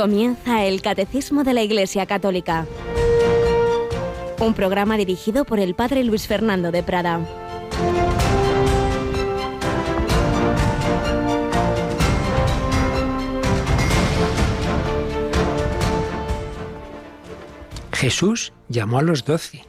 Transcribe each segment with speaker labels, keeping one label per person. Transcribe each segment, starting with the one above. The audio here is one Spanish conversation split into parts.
Speaker 1: Comienza el Catecismo de la Iglesia Católica. Un programa dirigido por el Padre Luis Fernando de Prada.
Speaker 2: Jesús llamó a los doce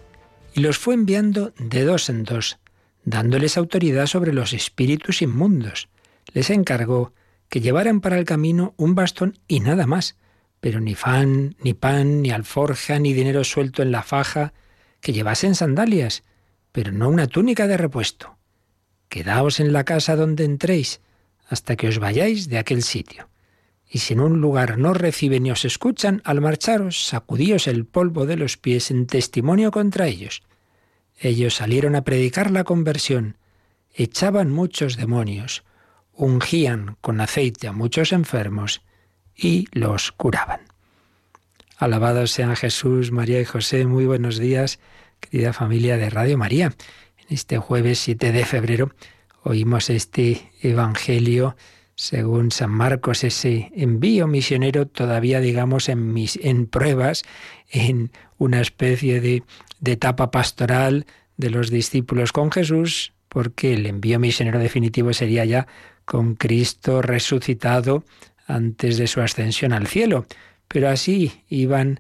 Speaker 2: y los fue enviando de dos en dos, dándoles autoridad sobre los espíritus inmundos. Les encargó que llevaran para el camino un bastón y nada más, pero ni fan, ni pan, ni alforja, ni dinero suelto en la faja, que llevasen sandalias, pero no una túnica de repuesto. Quedaos en la casa donde entréis, hasta que os vayáis de aquel sitio. Y si en un lugar no reciben ni os escuchan, al marcharos, sacudíos el polvo de los pies en testimonio contra ellos. Ellos salieron a predicar la conversión, echaban muchos demonios, ungían con aceite a muchos enfermos y los curaban. Alabados sean Jesús, María y José. Muy buenos días, querida familia de Radio María. En este jueves 7 de febrero oímos este Evangelio según San Marcos, ese envío misionero todavía, digamos, en, mis, en pruebas, en una especie de, de etapa pastoral de los discípulos con Jesús, porque el envío misionero definitivo sería ya con Cristo resucitado antes de su ascensión al cielo. Pero así iban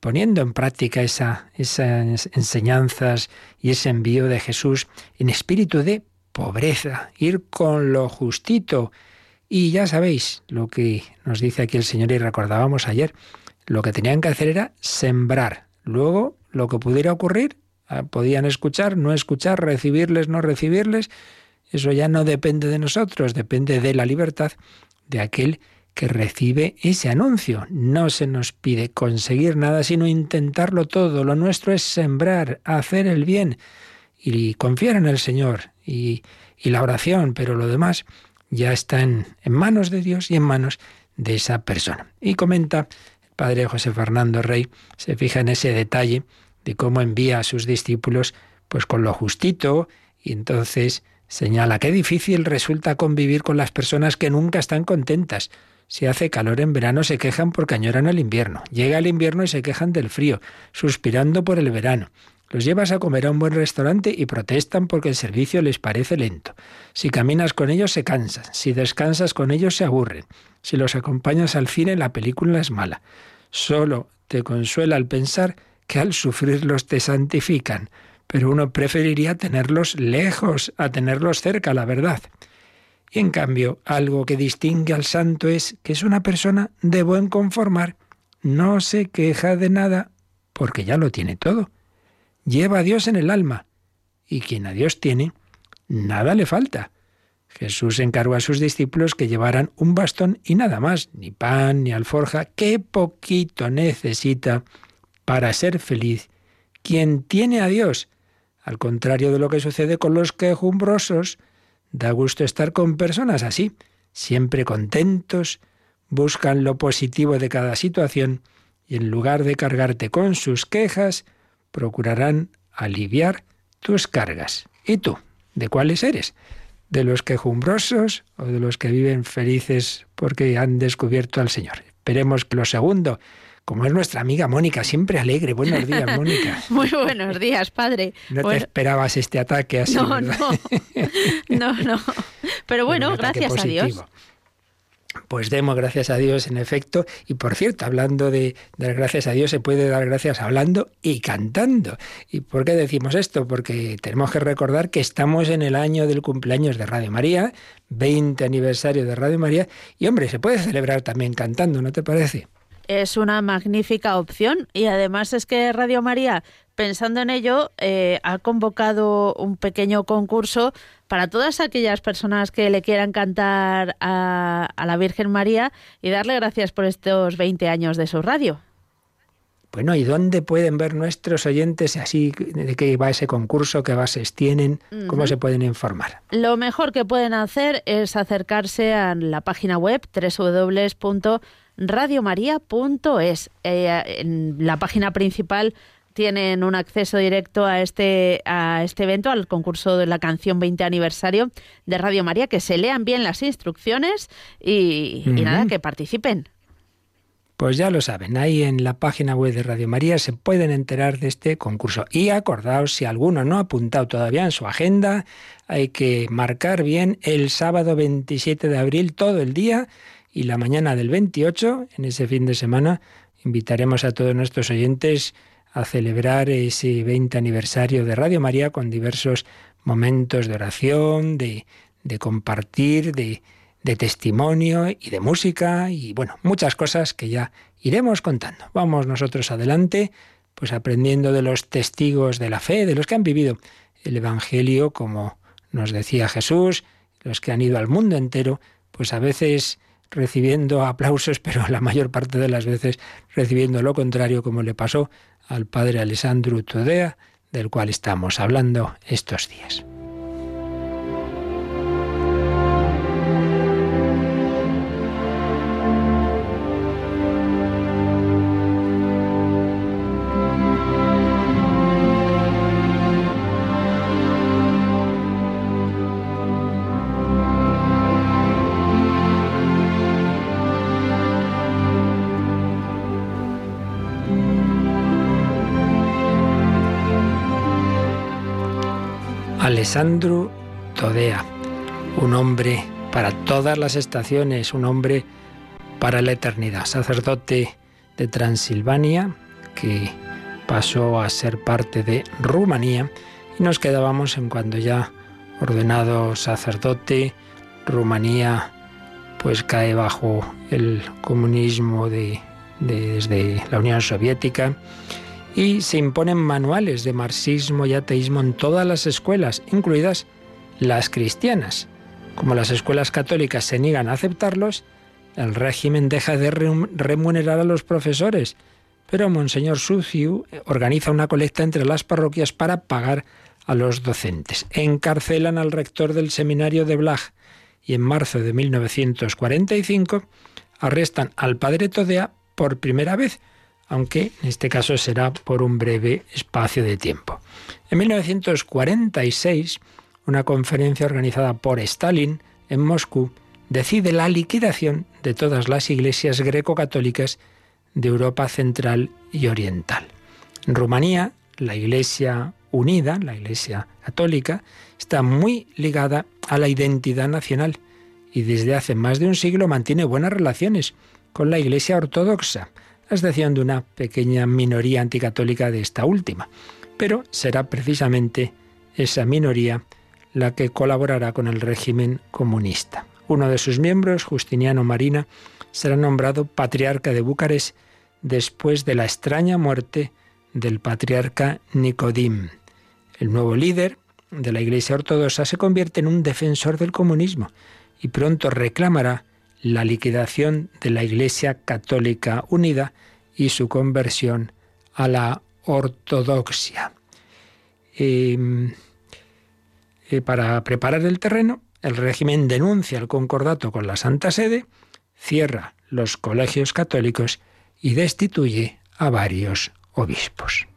Speaker 2: poniendo en práctica esa, esas enseñanzas y ese envío de Jesús en espíritu de pobreza, ir con lo justito. Y ya sabéis lo que nos dice aquí el Señor y recordábamos ayer, lo que tenían que hacer era sembrar. Luego, lo que pudiera ocurrir, ah, podían escuchar, no escuchar, recibirles, no recibirles, eso ya no depende de nosotros, depende de la libertad de aquel que recibe ese anuncio. No se nos pide conseguir nada, sino intentarlo todo. Lo nuestro es sembrar, hacer el bien y confiar en el Señor y, la oración, pero lo demás ya está en, en, manos de Dios y en manos de esa persona. Y comenta el padre José Fernando Rey, se fija en ese detalle de cómo envía a sus discípulos pues con lo justito y entonces Señala qué difícil resulta convivir con las personas que nunca están contentas. Si hace calor en verano se quejan porque añoran el invierno. Llega el invierno y se quejan del frío, suspirando por el verano. Los llevas a comer a un buen restaurante y protestan porque el servicio les parece lento. Si caminas con ellos se cansan, si descansas con ellos se aburren, si los acompañas al cine la película es mala. Solo te consuela al pensar que al sufrirlos te santifican pero uno preferiría tenerlos lejos a tenerlos cerca, la verdad. Y en cambio, algo que distingue al santo es que es una persona de buen conformar, no se queja de nada, porque ya lo tiene todo. Lleva a Dios en el alma, y quien a Dios tiene, nada le falta. Jesús encargó a sus discípulos que llevaran un bastón y nada más, ni pan, ni alforja, qué poquito necesita para ser feliz quien tiene a Dios al contrario de lo que sucede con los quejumbrosos, da gusto estar con personas así, siempre contentos, buscan lo positivo de cada situación y en lugar de cargarte con sus quejas, procurarán aliviar tus cargas. ¿Y tú? ¿De cuáles eres? ¿De los quejumbrosos o de los que viven felices porque han descubierto al Señor? Esperemos que lo segundo como es nuestra amiga Mónica, siempre alegre. Buenos días, Mónica.
Speaker 3: Muy buenos días, padre.
Speaker 2: No te esperabas este ataque así.
Speaker 3: No, no, no, no. Pero bueno, gracias a Dios.
Speaker 2: Pues demos gracias a Dios, en efecto. Y por cierto, hablando de dar gracias a Dios, se puede dar gracias hablando y cantando. ¿Y por qué decimos esto? Porque tenemos que recordar que estamos en el año del cumpleaños de Radio María, 20 aniversario de Radio María. Y hombre, se puede celebrar también cantando, ¿no te parece?
Speaker 3: Es una magnífica opción y además es que Radio María, pensando en ello, eh, ha convocado un pequeño concurso para todas aquellas personas que le quieran cantar a, la Virgen María y darle gracias por estos 20 años de su radio.
Speaker 2: Bueno, ¿y dónde pueden ver nuestros oyentes así de qué va ese concurso, qué bases tienen, cómo se pueden informar?
Speaker 3: Lo mejor que pueden hacer es acercarse a la página web www radiomaria.es. Eh, en la página principal tienen un acceso directo a este, a este evento, al concurso de la canción 20 aniversario de Radio María, que se lean bien las instrucciones y, nada, que participen.
Speaker 2: Pues ya lo saben, ahí en la página web de Radio María se pueden enterar de este concurso. Y acordaos, si alguno no ha apuntado todavía en su agenda, hay que marcar bien el sábado 27 de abril todo el día y la mañana del 28, en ese fin de semana, invitaremos a todos nuestros oyentes a celebrar ese 20 aniversario de Radio María con diversos momentos de oración, de, de compartir, de, de testimonio y de música y bueno, muchas cosas que ya iremos contando. Vamos nosotros adelante, pues aprendiendo de los testigos de la fe, de los que han vivido el Evangelio, como nos decía Jesús, los que han ido al mundo entero, pues a veces recibiendo aplausos, pero la mayor parte de las veces recibiendo lo contrario, como le pasó al padre Alessandro Tudea, del cual estamos hablando estos días. Alessandro Todea, un hombre para todas las estaciones, un hombre para la eternidad, sacerdote de Transilvania que pasó a ser parte de Rumanía. Y nos quedábamos en cuando ya ordenado sacerdote, Rumanía pues cae bajo el comunismo de, desde la Unión Soviética y se imponen manuales de marxismo y ateísmo en todas las escuelas, incluidas las cristianas. Como las escuelas católicas se niegan a aceptarlos, el régimen deja de remunerar a los profesores, pero Monseñor Suciu organiza una colecta entre las parroquias para pagar a los docentes. Encarcelan al rector del seminario de Blaj y en marzo de 1945 arrestan al padre Todea por primera vez aunque en este caso será por un breve espacio de tiempo. En 1946, una conferencia organizada por Stalin en Moscú decide la liquidación de todas las iglesias greco-católicas de Europa Central y Oriental. En Rumanía, la Iglesia unida, la Iglesia católica, está muy ligada a la identidad nacional y desde hace más de un siglo mantiene buenas relaciones con la Iglesia ortodoxa, la excepción de una pequeña minoría anticatólica de esta última. Pero será precisamente esa minoría la que colaborará con el régimen comunista. Uno de sus miembros, Justiniano Marina, será nombrado patriarca de Bucarest después de la extraña muerte del patriarca Nicodim. El nuevo líder de la Iglesia Ortodoxa se convierte en un defensor del comunismo y pronto reclamará la liquidación de la Iglesia Católica Unida y su conversión a la ortodoxia. Em, eh, para preparar el terreno, el régimen denuncia el concordato con la Santa Sede, cierra los colegios católicos y destituye a varios obispos.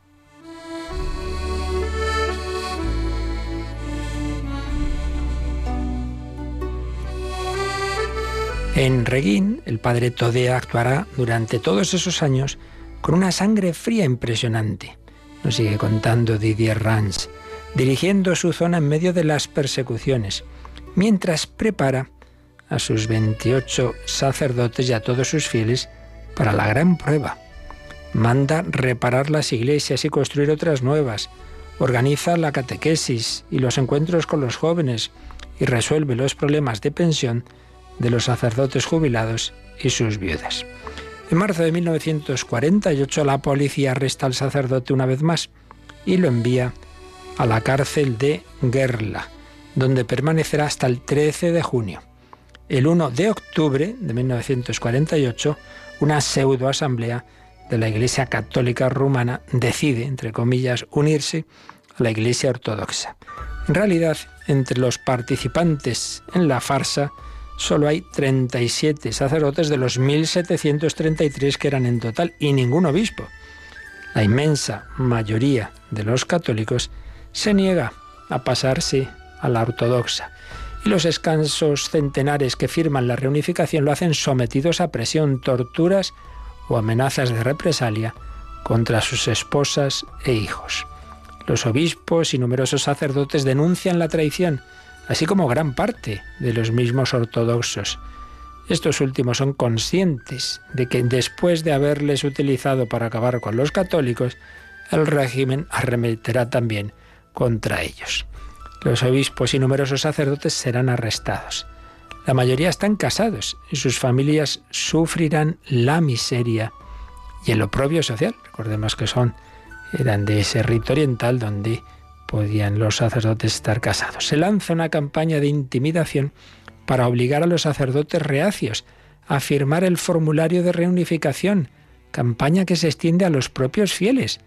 Speaker 2: En Reguín, el padre Todea actuará durante todos esos años con una sangre fría impresionante. Nos sigue contando Didier Rans, dirigiendo su zona en medio de las persecuciones, mientras prepara a sus 28 sacerdotes y a todos sus fieles para la gran prueba. Manda reparar las iglesias y construir otras nuevas, organiza la catequesis y los encuentros con los jóvenes y resuelve los problemas de pensión de los sacerdotes jubilados y sus viudas. En marzo de 1948 la policía arresta al sacerdote una vez más y lo envía a la cárcel de Gerla, donde permanecerá hasta el 13 de junio. El 1 de octubre de 1948, una pseudoasamblea de la Iglesia Católica Rumana decide, entre comillas, unirse a la Iglesia Ortodoxa. En realidad, entre los participantes en la farsa solo hay 37 sacerdotes de los 1733 que eran en total y ningún obispo. La inmensa mayoría de los católicos se niega a pasarse a la ortodoxa y los escasos centenares que firman la reunificación lo hacen sometidos a presión, torturas o amenazas de represalia contra sus esposas e hijos. Los obispos y numerosos sacerdotes denuncian la traición, así como gran parte de los mismos ortodoxos. Estos últimos son conscientes de que después de haberles utilizado para acabar con los católicos, el régimen arremeterá también contra ellos. Los obispos y numerosos sacerdotes serán arrestados. La mayoría están casados y sus familias sufrirán la miseria y el oprobio social. Recordemos que son eran de ese rito oriental donde podían los sacerdotes estar casados. Se lanza una campaña de intimidación para obligar a los sacerdotes reacios a firmar el formulario de reunificación, campaña que se extiende a los propios fieles.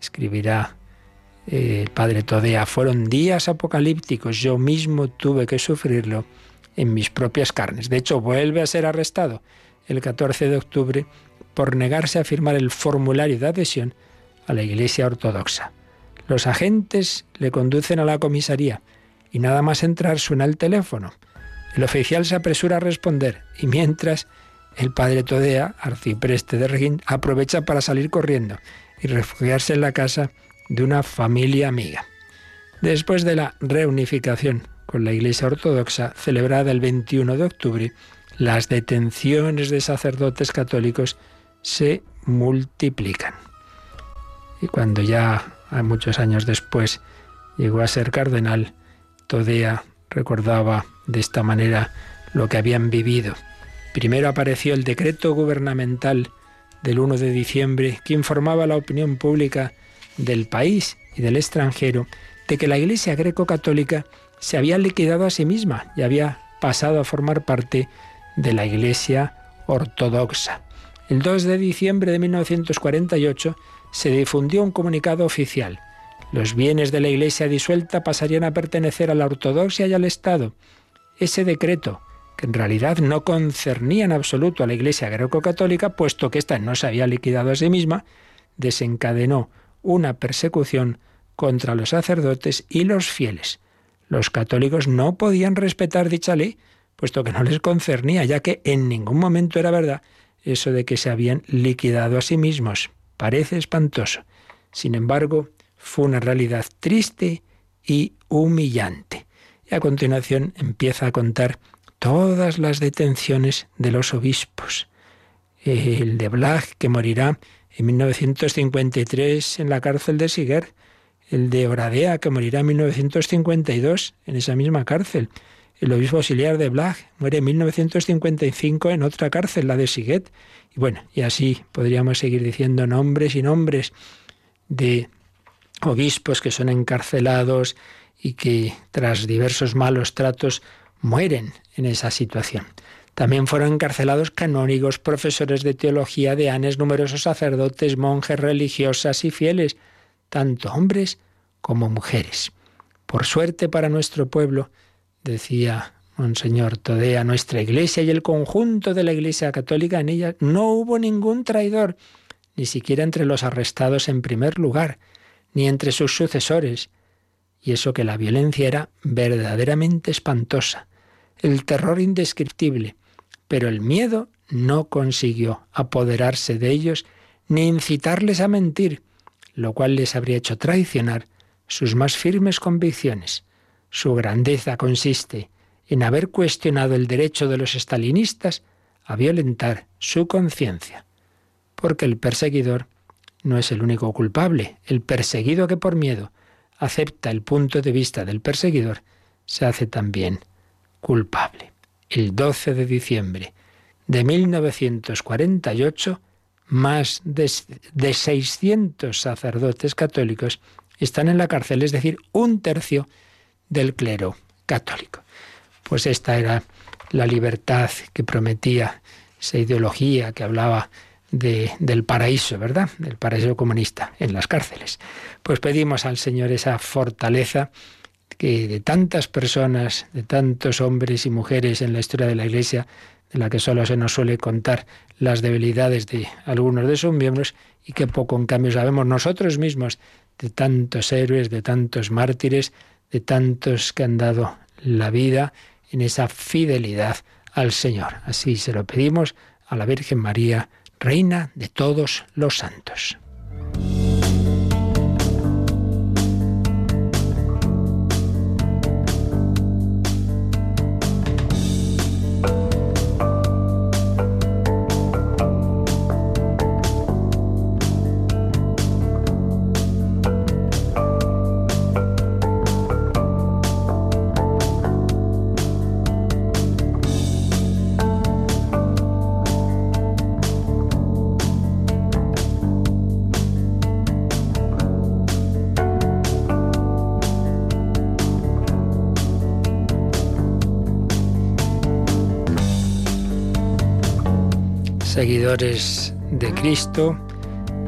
Speaker 2: Escribirá eh, el padre Todea, fueron días apocalípticos, yo mismo tuve que sufrirlo en mis propias carnes. De hecho, vuelve a ser arrestado el 14 de octubre por negarse a firmar el formulario de adhesión a la Iglesia Ortodoxa. Los agentes le conducen a la comisaría y nada más entrar suena el teléfono. El oficial se apresura a responder y mientras el padre Todea, arcipreste de Regín, aprovecha para salir corriendo y refugiarse en la casa de una familia amiga. Después de la reunificación con la Iglesia Ortodoxa, celebrada el 21 de octubre, las detenciones de sacerdotes católicos se multiplican. Y cuando ya muchos años después llegó a ser cardenal, Todea recordaba de esta manera lo que habían vivido. Primero apareció el decreto gubernamental del 1 de diciembre que informaba a la opinión pública del país y del extranjero de que la Iglesia greco-católica se había liquidado a sí misma y había pasado a formar parte de la Iglesia ortodoxa. El 2 de diciembre de 1948 se difundió un comunicado oficial. Los bienes de la Iglesia disuelta pasarían a pertenecer a la ortodoxia y al Estado. Ese decreto, que en realidad no concernía en absoluto a la Iglesia greco-católica, puesto que ésta no se había liquidado a sí misma, desencadenó una persecución contra los sacerdotes y los fieles. Los católicos no podían respetar dicha ley, puesto que no les concernía, ya que en ningún momento era verdad eso de que se habían liquidado a sí mismos. Parece espantoso. Sin embargo, fue una realidad triste y humillante. Y a continuación empieza a contar todas las detenciones de los obispos. El de Blag, que morirá en 1953 en la cárcel de Siger. El de Oradea, que morirá en 1952 en esa misma cárcel. El obispo auxiliar de Blag muere en 1955 en otra cárcel, la de Siguet. Y bueno, y así podríamos seguir diciendo nombres y nombres de obispos que son encarcelados y que tras diversos malos tratos mueren en esa situación. También fueron encarcelados canónigos, profesores de teología, deanes, numerosos sacerdotes, monjes, religiosas y fieles, tanto hombres como mujeres. Por suerte para nuestro pueblo, decía Monseñor Todea, nuestra iglesia y el conjunto de la iglesia católica en ella no hubo ningún traidor, ni siquiera entre los arrestados en primer lugar, ni entre sus sucesores, y eso que la violencia era verdaderamente espantosa, el terror indescriptible, pero el miedo no consiguió apoderarse de ellos ni incitarles a mentir, lo cual les habría hecho traicionar sus más firmes convicciones. Su grandeza consiste en haber cuestionado el derecho de los estalinistas a violentar su conciencia. Porque el perseguidor no es el único culpable. El perseguido que por miedo acepta el punto de vista del perseguidor se hace también culpable. El 12 de diciembre de 1948, más de, de 600 sacerdotes católicos están en la cárcel, es decir, un tercio del clero católico. Pues esta era la libertad que prometía esa ideología que hablaba de, del paraíso, ¿verdad? Del paraíso comunista en las cárceles. Pues pedimos al Señor esa fortaleza que de tantas personas, de tantos hombres y mujeres en la historia de la Iglesia, de la que solo se nos suele contar las debilidades de algunos de sus miembros y que poco en cambio sabemos nosotros mismos de tantos héroes, de tantos mártires, de tantos que han dado la vida en esa fidelidad al Señor. Así se lo pedimos a la Virgen María, Reina de todos los santos. Seguidores de Cristo,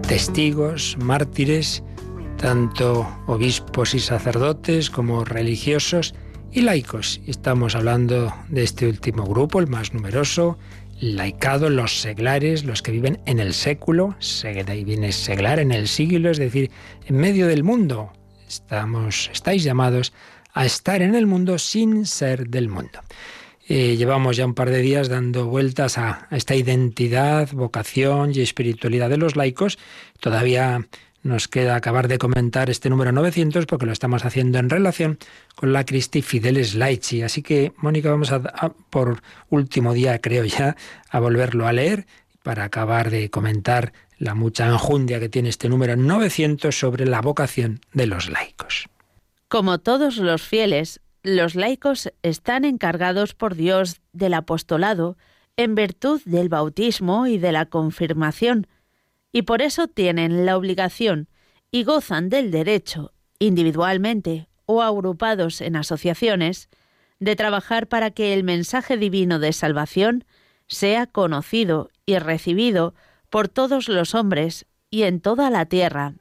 Speaker 2: testigos, mártires, tanto obispos y sacerdotes como religiosos y laicos. Estamos hablando de este último grupo, el más numeroso, laicado, los seglares, los que viven en el século, ahí viene seglar en el siglo, es decir, en medio del mundo. Estamos, estáis llamados a estar en el mundo sin ser del mundo. Eh, llevamos ya un par de días dando vueltas a, esta identidad, vocación y espiritualidad de los laicos. Todavía nos queda acabar de comentar este número 900 porque lo estamos haciendo en relación con la Christi Fideles Laici. Así que, Mónica, vamos a, por último día, creo ya, a volverlo a leer para acabar de comentar la mucha enjundia que tiene este número 900 sobre la vocación de los laicos.
Speaker 3: Como todos los fieles, los laicos están encargados por Dios del apostolado en virtud del bautismo y de la confirmación, y por eso tienen la obligación y gozan del derecho, individualmente o agrupados en asociaciones, de trabajar para que el mensaje divino de salvación sea conocido y recibido por todos los hombres y en toda la tierra.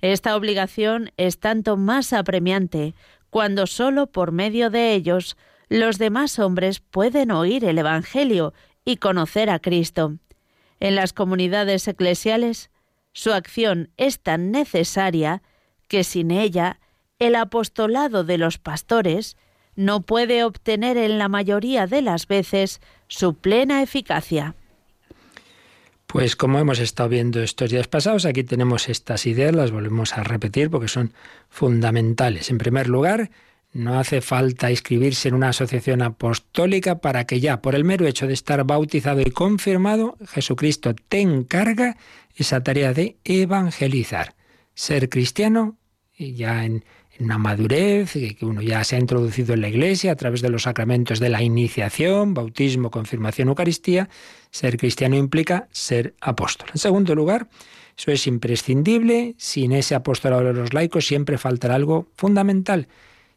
Speaker 3: Esta obligación es tanto más apremiante cuando sólo por medio de ellos los demás hombres pueden oír el Evangelio y conocer a Cristo. En las comunidades eclesiales, su acción es tan necesaria que sin ella el apostolado de los pastores no puede obtener en la mayoría de las veces su plena eficacia.
Speaker 2: Pues como hemos estado viendo estos días pasados, aquí tenemos estas ideas, las volvemos a repetir porque son fundamentales. En primer lugar, no hace falta inscribirse en una asociación apostólica para que ya, por el mero hecho de estar bautizado y confirmado, Jesucristo te encarga esa tarea de evangelizar. Ser cristiano, y ya en, una madurez, que uno ya se ha introducido en la Iglesia a través de los sacramentos de la iniciación, bautismo, confirmación, Eucaristía, ser cristiano implica ser apóstol. En segundo lugar, eso es imprescindible, sin ese apostolado de los laicos siempre faltará algo fundamental.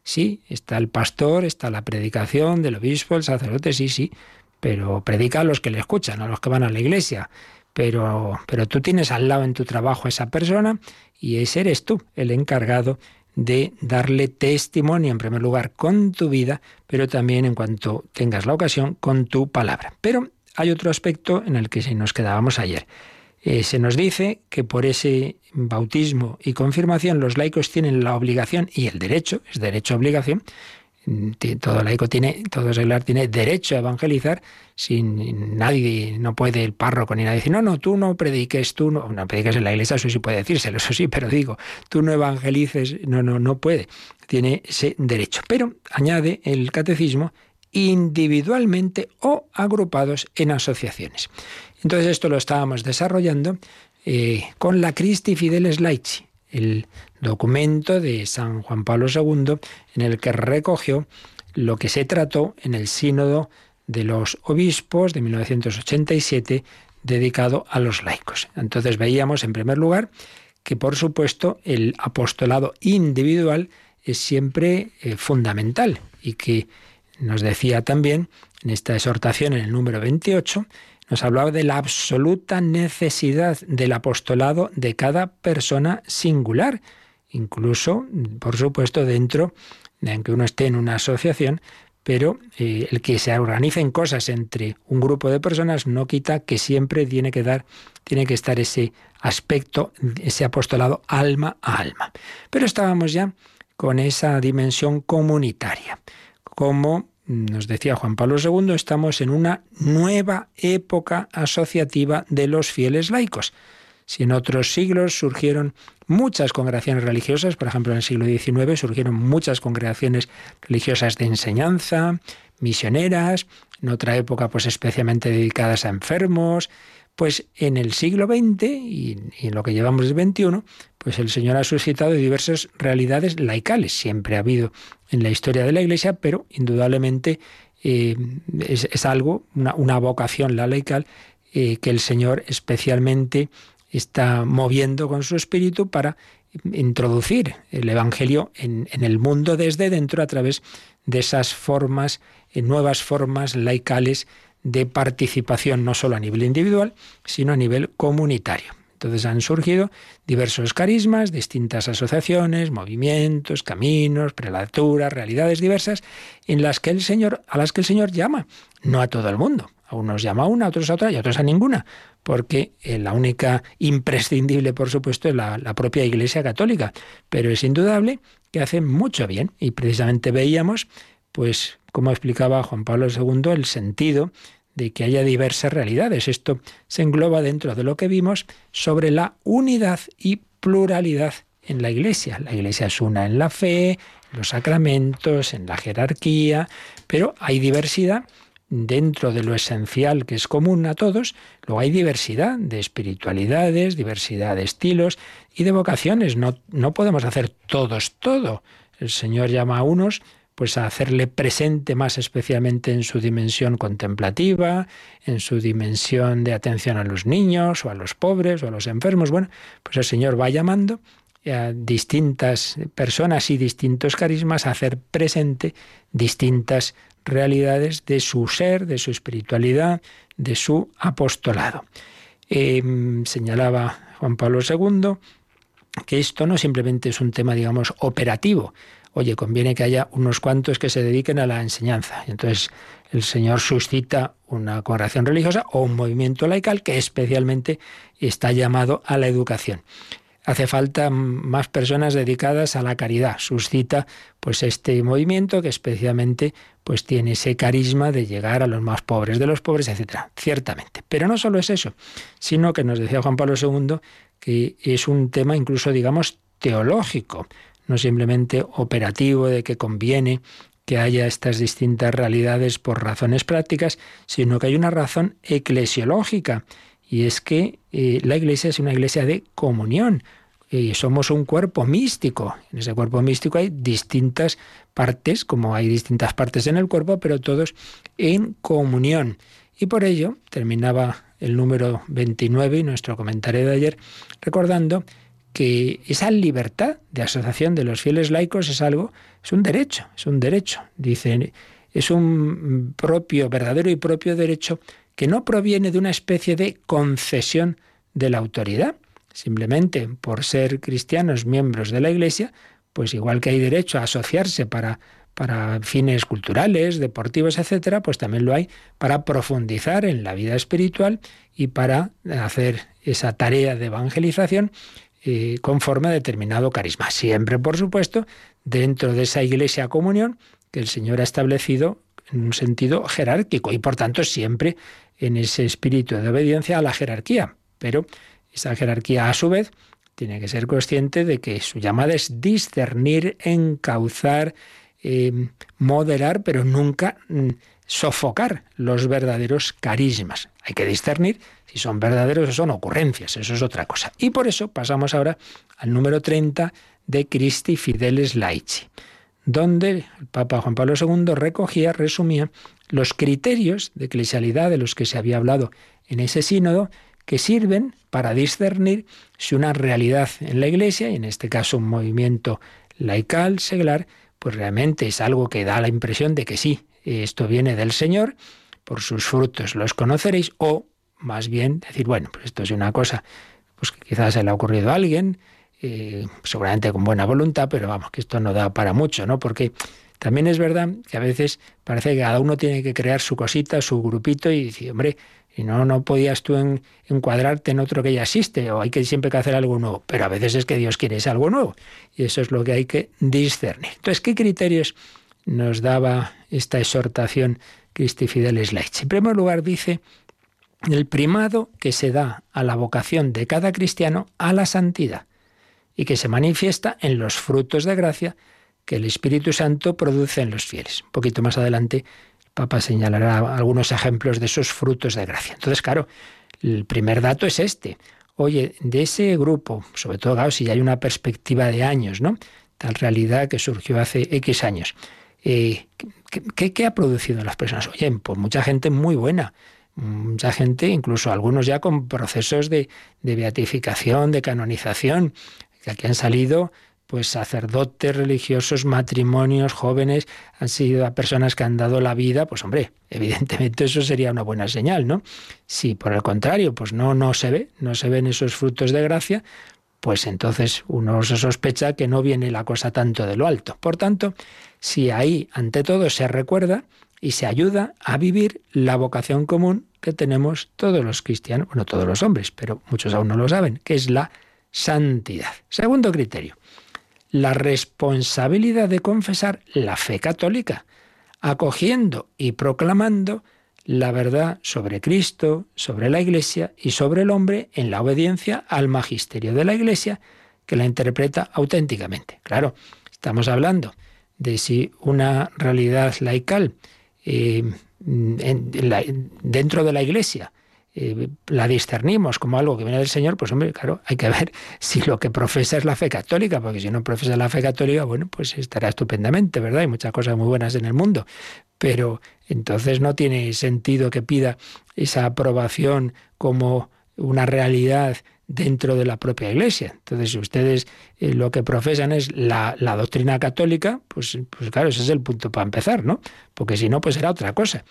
Speaker 2: Sí, está el pastor, está la predicación del obispo, el sacerdote, sí, sí, pero predica a los que le escuchan, a los que van a la iglesia. Pero, pero tú tienes al lado en tu trabajo a esa persona y ese eres tú, el encargado de darle testimonio, en primer lugar, con tu vida, pero también en cuanto tengas la ocasión, con tu palabra. Pero hay otro aspecto en el que nos quedábamos ayer. Eh, se nos dice que por ese bautismo y confirmación los laicos tienen la obligación y el derecho, es derecho-obligación, todo laico tiene, todo tiene derecho a evangelizar, sin nadie, no puede el párroco ni nadie decir, no, no, tú no prediques, tú no, no prediques en la iglesia, eso sí puede decírselo, eso sí, pero digo, tú no evangelices, no, no, no puede, tiene ese derecho. Pero añade el catecismo individualmente o agrupados en asociaciones. Entonces esto lo estábamos desarrollando eh, con la Christi Fideles Laici, el documento de San Juan Pablo II en el que recogió lo que se trató en el sínodo de los obispos de 1987 dedicado a los laicos. Entonces veíamos en primer lugar que por supuesto el apostolado individual es siempre eh, fundamental y que nos decía también en esta exhortación, en el número 28, nos hablaba de la absoluta necesidad del apostolado de cada persona singular, incluso, por supuesto, dentro de que uno esté en una asociación, pero eh, el que se organicen cosas entre un grupo de personas no quita que siempre tiene que dar, tiene que estar ese aspecto, ese apostolado alma a alma. Pero estábamos ya con esa dimensión comunitaria cómo nos decía Juan Pablo II, estamos en una nueva época asociativa de los fieles laicos. Si en otros siglos surgieron muchas congregaciones religiosas, por ejemplo en el siglo XIX surgieron muchas congregaciones religiosas de enseñanza, misioneras, en otra época pues especialmente dedicadas a enfermos, pues en el siglo XX y, en lo que llevamos del XXI, pues el Señor ha suscitado diversas realidades laicales. Siempre ha habido en la historia de la Iglesia, pero indudablemente eh, es, algo, una, vocación la laical, eh, que el Señor especialmente está moviendo con su espíritu para introducir el Evangelio en, el mundo desde dentro a través de esas formas, eh, nuevas formas laicales de participación, no solo a nivel individual, sino a nivel comunitario. Entonces han surgido diversos carismas, distintas asociaciones, movimientos, caminos, prelaturas, realidades diversas en las que el Señor, a las que el Señor llama, no a todo el mundo. A unos llama a una, a otros a otra y a otros a ninguna, porque eh, la única imprescindible, por supuesto, es la, la propia Iglesia Católica. Pero es indudable que hace mucho bien y precisamente veíamos, pues, como explicaba Juan Pablo II, el sentido de que haya diversas realidades. Esto se engloba dentro de lo que vimos sobre la unidad y pluralidad en la Iglesia. La Iglesia es una en la fe, en los sacramentos, en la jerarquía, pero hay diversidad dentro de lo esencial que es común a todos, luego hay diversidad de espiritualidades, diversidad de estilos y de vocaciones. No, no podemos hacer todos todo. El Señor llama a unos pues a hacerle presente más especialmente en su dimensión contemplativa, en su dimensión de atención a los niños o a los pobres o a los enfermos. Bueno, pues el Señor va llamando a distintas personas y distintos carismas a hacer presente distintas realidades de su ser, de su espiritualidad, de su apostolado. Em, señalaba Juan Pablo II que esto no simplemente es un tema, digamos, operativo, oye, conviene que haya unos cuantos que se dediquen a la enseñanza. Entonces el Señor suscita una congregación religiosa o un movimiento laical que especialmente está llamado a la educación. Hace falta más personas dedicadas a la caridad. Suscita pues este movimiento que especialmente pues tiene ese carisma de llegar a los más pobres de los pobres, etcétera. Ciertamente. Pero no solo es eso, sino que nos decía Juan Pablo II que es un tema incluso digamos teológico no simplemente operativo de que conviene que haya estas distintas realidades por razones prácticas, sino que hay una razón eclesiológica, y es que eh, la iglesia es una iglesia de comunión, y somos un cuerpo místico. En ese cuerpo místico hay distintas partes, como hay distintas partes en el cuerpo, pero todos en comunión. Y por ello terminaba el número 29 y nuestro comentario de ayer recordando que esa libertad de asociación de los fieles laicos es algo, es un derecho, es un derecho. Dicen, es un propio, verdadero y propio derecho que no proviene de una especie de concesión de la autoridad. Simplemente por ser cristianos miembros de la Iglesia, pues igual que hay derecho a asociarse para, para fines culturales, deportivos, etcétera, pues también lo hay para profundizar en la vida espiritual y para hacer esa tarea de evangelización eh, conforme a determinado carisma. Siempre, por supuesto, dentro de esa iglesia comunión que el Señor ha establecido en un sentido jerárquico y por tanto siempre en ese espíritu de obediencia a la jerarquía. Pero esa jerarquía a su vez tiene que ser consciente de que su llamada es discernir, encauzar, eh, moderar, pero nunca mm, sofocar los verdaderos carismas. Hay que discernir si son verdaderos o son ocurrencias, eso es otra cosa. Y por eso pasamos ahora al número 30 de Christi Fideles Laici, donde el Papa Juan Pablo II recogía, resumía los criterios de eclesialidad de los que se había hablado en ese sínodo, que sirven para discernir si una realidad en la Iglesia, y en este caso un movimiento laical, seglar, pues realmente es algo que da la impresión de que sí, esto viene del Señor, por sus frutos los conoceréis, o más bien decir, bueno, pues esto es una cosa pues que quizás se le ha ocurrido a alguien, eh, seguramente con buena voluntad, pero vamos, que esto no da para mucho, ¿no? Porque también es verdad que a veces parece que cada uno tiene que crear su cosita, su grupito y decir, hombre, y no, no podías tú encuadrarte en otro que ya existe, o hay que siempre que hacer algo nuevo. Pero a veces es que Dios quiere algo nuevo. Y eso es lo que hay que discernir. Entonces, ¿qué criterios nos daba esta exhortación Christi Fidelis Leitch. En primer lugar dice el primado que se da a la vocación de cada cristiano a la santidad y que se manifiesta en los frutos de gracia que el Espíritu Santo produce en los fieles. Un poquito más adelante el Papa señalará algunos ejemplos de esos frutos de gracia. Entonces, claro, el primer dato es este. Oye, de ese grupo, sobre todo claro, si hay una perspectiva de años, ¿no? Tal realidad que surgió hace X años. Eh, ¿qué, ¿qué, ha producido las personas? Oye, pues mucha gente muy buena, mucha gente, incluso algunos ya con procesos de, de beatificación, de canonización, que aquí han salido pues sacerdotes religiosos, matrimonios, jóvenes, han sido personas que han dado la vida, pues hombre, evidentemente eso sería una buena señal, ¿no? Si por el contrario, pues no, no se ve, no se ven esos frutos de gracia, pues entonces uno se sospecha que no viene la cosa tanto de lo alto. Por tanto, si ahí ante todo se recuerda y se ayuda a vivir la vocación común que tenemos todos los cristianos, bueno, todos los hombres, pero muchos aún no lo saben, que es la santidad. Segundo criterio, la responsabilidad de confesar la fe católica, acogiendo y proclamando la verdad sobre Cristo, sobre la Iglesia y sobre el hombre en la obediencia al magisterio de la Iglesia, que la interpreta auténticamente. Claro, estamos hablando de si una realidad laical eh, dentro de la Iglesia eh, la discernimos como algo que viene del Señor, pues hombre, claro, hay que ver si lo que profesa es la fe católica, porque si no profesa la fe católica, bueno, pues estará estupendamente, ¿verdad? Hay muchas cosas muy buenas en el mundo, pero entonces no tiene sentido que pida esa aprobación como una realidad dentro de la propia Iglesia. Entonces, si ustedes eh, lo que profesan es la, doctrina católica, pues, pues claro, ese es el punto para empezar, ¿no? Porque si no, pues será otra cosa.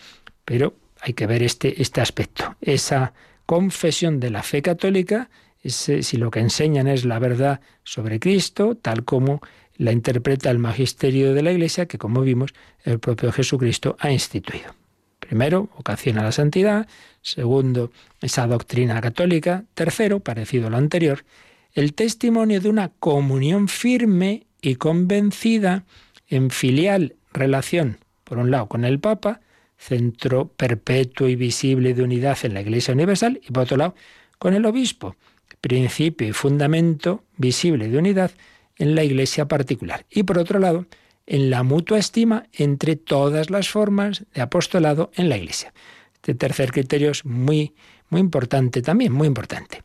Speaker 2: Pero hay que ver este, este aspecto. Esa confesión de la fe católica, si lo que enseñan es la verdad sobre Cristo, tal como la interpreta el magisterio de la Iglesia, que como vimos, el propio Jesucristo ha instituido. Primero, vocación a la santidad. Segundo, esa doctrina católica. Tercero, parecido a lo anterior, el testimonio de una comunión firme y convencida en filial relación, por un lado, con el Papa, centro perpetuo y visible de unidad en la Iglesia Universal, y por otro lado, con el obispo, principio y fundamento visible de unidad en la Iglesia particular. Y por otro lado, en la mutua estima entre todas las formas de apostolado en la Iglesia. Este tercer criterio es muy, muy importante también, muy importante,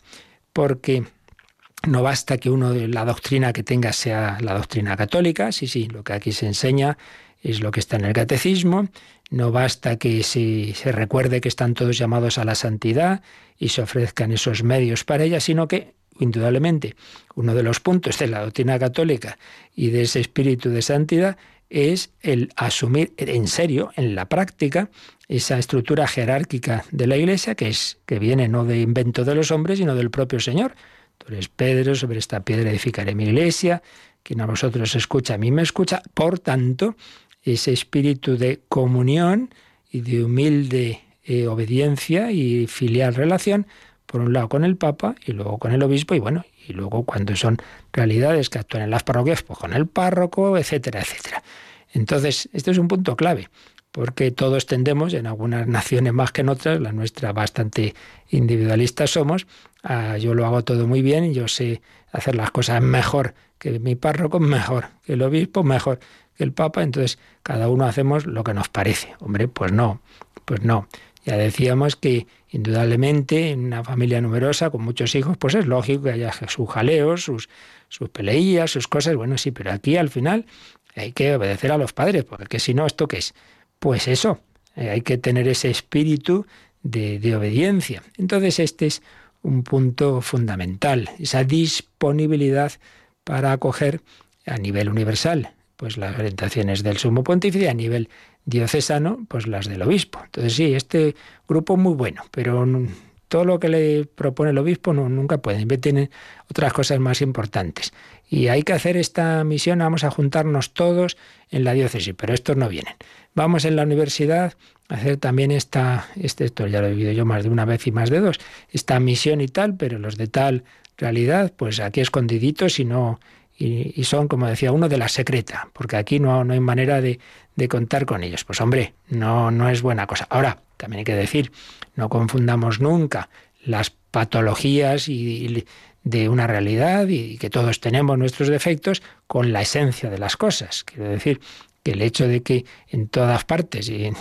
Speaker 2: porque no basta que uno la doctrina que tenga sea la doctrina católica, sí, sí, lo que aquí se enseña es lo que está en el catecismo, no basta que se, se, recuerde que están todos llamados a la santidad y se ofrezcan esos medios para ella, sino que, indudablemente, uno de los puntos de la doctrina católica y de ese espíritu de santidad es el asumir en serio, en la práctica, esa estructura jerárquica de la Iglesia, que es que viene no de invento de los hombres, sino del propio Señor. Tú eres Pedro, sobre esta piedra edificaré mi iglesia, quien a vosotros escucha, a mí me escucha. Por tanto, ese espíritu de comunión y de humilde eh, obediencia y filial relación, por un lado con el Papa y luego con el obispo, y bueno, y luego cuando son realidades que actúan en las parroquias, pues con el párroco, etcétera, etcétera. Entonces, este es un punto clave, porque todos tendemos, en algunas naciones más que en otras, la nuestra bastante individualista somos, yo lo hago todo muy bien, yo sé hacer las cosas mejor que mi párroco, mejor que el obispo, mejor el Papa, entonces cada uno hacemos lo que nos parece. Hombre, pues no, pues no. Ya decíamos que indudablemente en una familia numerosa con muchos hijos, pues es lógico que haya sus jaleos, sus, sus sus cosas. Bueno, sí, pero aquí al final hay que obedecer a los padres, porque si no, ¿esto qué es? Pues eso, eh, hay que tener ese espíritu de, de obediencia. Entonces este es un punto fundamental, esa disponibilidad para acoger a nivel universal pues las orientaciones del sumo pontífice a nivel diocesano, pues las del obispo. Entonces sí, este grupo muy bueno, pero todo lo que le propone el obispo no, nunca puede, tienen otras cosas más importantes. Y hay que hacer esta misión, vamos a juntarnos todos en la diócesis, pero estos no vienen. Vamos en la universidad a hacer también esta, este, esto ya lo he vivido yo más de una vez y más de dos, esta misión y tal, pero los de tal realidad, pues aquí escondiditos y no, y, son, como decía uno, de la secreta, porque aquí no, no hay manera de, de, contar con ellos. Pues hombre, no, no es buena cosa. Ahora, también hay que decir, no confundamos nunca las patologías y, de una realidad y que todos tenemos nuestros defectos con la esencia de las cosas. Quiero decir que el hecho de que en todas partes y en,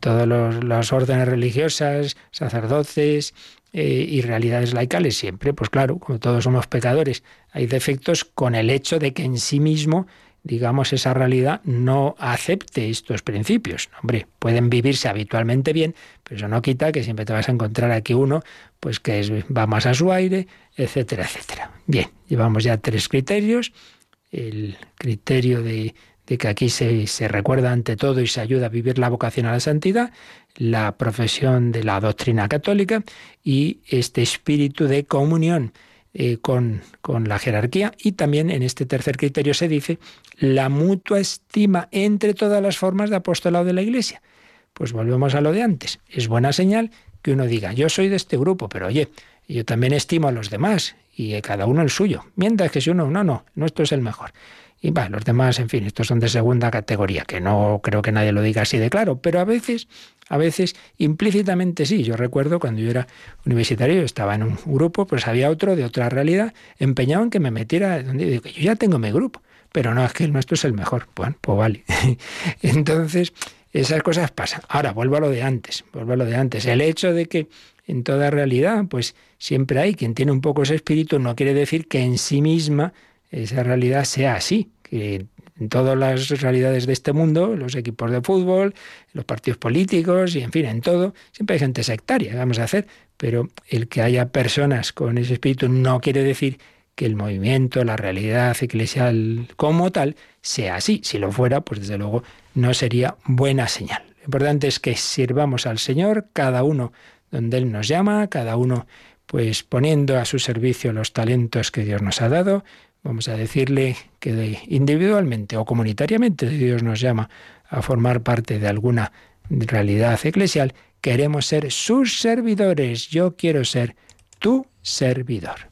Speaker 2: todas las órdenes religiosas, sacerdotes, eh, y realidades laicales siempre, pues claro, como todos somos pecadores, hay defectos con el hecho de que en sí mismo, digamos, esa realidad no acepte estos principios. Hombre, pueden vivirse habitualmente bien, pero eso no quita que siempre te vas a encontrar aquí uno, pues que es, va más a su aire, etcétera, etcétera. Bien, llevamos ya tres criterios. El criterio de, de que aquí se, se, recuerda ante todo y se ayuda a vivir la vocación a la santidad, la profesión de la doctrina católica y este espíritu de comunión eh, con, con la jerarquía. Y también en este tercer criterio se dice la mutua estima entre todas las formas de apostolado de la Iglesia. Pues volvemos a lo de antes. Es buena señal que uno diga, yo soy de este grupo, pero oye, yo también estimo a los demás y cada uno el suyo. Mientras que si uno, no, no, nuestro es el mejor. Y va, los demás, en fin, estos son de segunda categoría, que no creo que nadie lo diga así de claro, pero a veces, a veces implícitamente sí. Yo recuerdo cuando yo era universitario, estaba en un grupo, pues había otro de otra realidad, empeñado en que me metiera donde digo, yo ya tengo mi grupo, pero no, es que el nuestro es el mejor. Bueno, pues vale. Entonces, esas cosas pasan. Ahora, vuelvo a lo de antes, vuelvo a lo de antes. El hecho de que en toda realidad, pues siempre hay quien tiene un poco ese espíritu, no quiere decir que en sí misma esa realidad sea así, en todas las realidades de este mundo, los equipos de fútbol, los partidos políticos y en fin, en todo, siempre hay gente sectaria, vamos a hacer, pero el que haya personas con ese espíritu no quiere decir que el movimiento, la realidad eclesial como tal, sea así. Si lo fuera, pues desde luego no sería buena señal. Lo importante es que sirvamos al Señor, cada uno donde Él nos llama, cada uno pues poniendo a su servicio los talentos que Dios nos ha dado, vamos a decirle que individualmente o comunitariamente Dios nos llama a formar parte de alguna realidad eclesial, queremos ser sus servidores. Yo quiero ser tu servidor.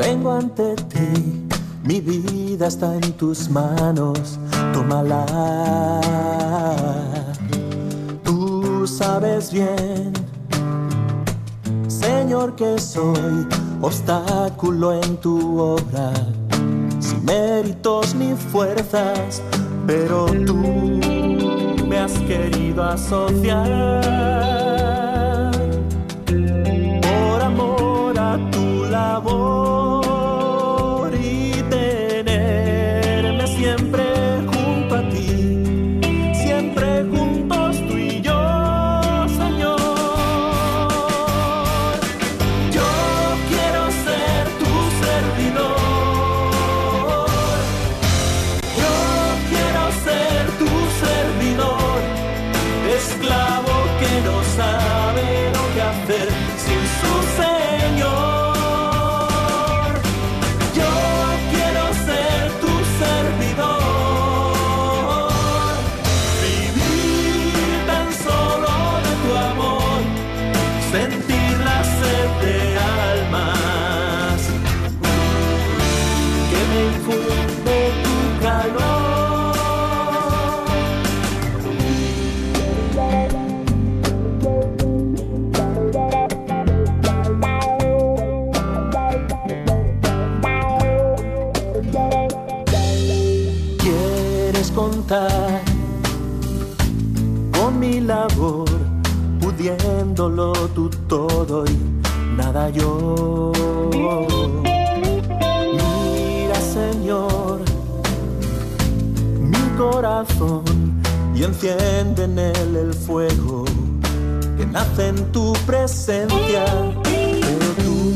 Speaker 4: Vengo ante ti, mi vida está en tus manos, tómala. Tú sabes bien, Señor, que soy obstáculo en tu obra, sin méritos ni fuerzas, pero tú me has querido asociar. Por amor a tu labor. Tú todo y nada yo. Mira, Señor, mi corazón y enciende en él el fuego que nace en tu presencia. Pero tú